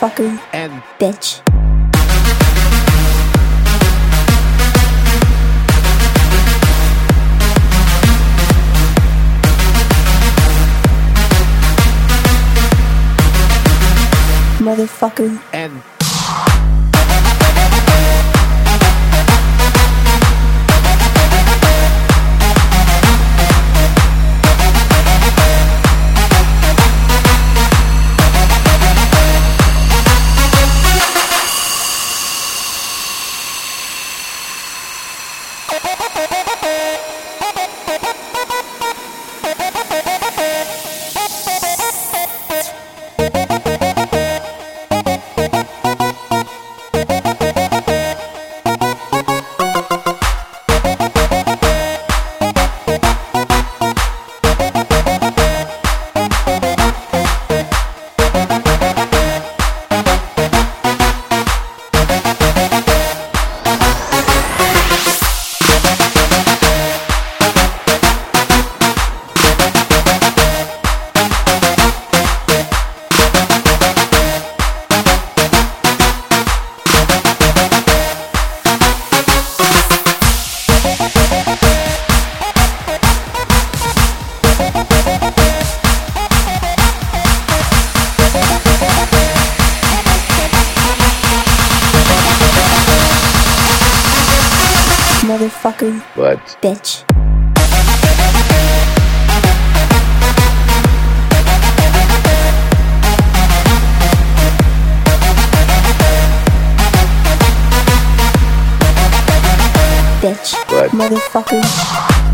Motherfucker. and Bitch. Motherfucker. and Motherfucker. But Bitch. Bitch. What? Motherfucker.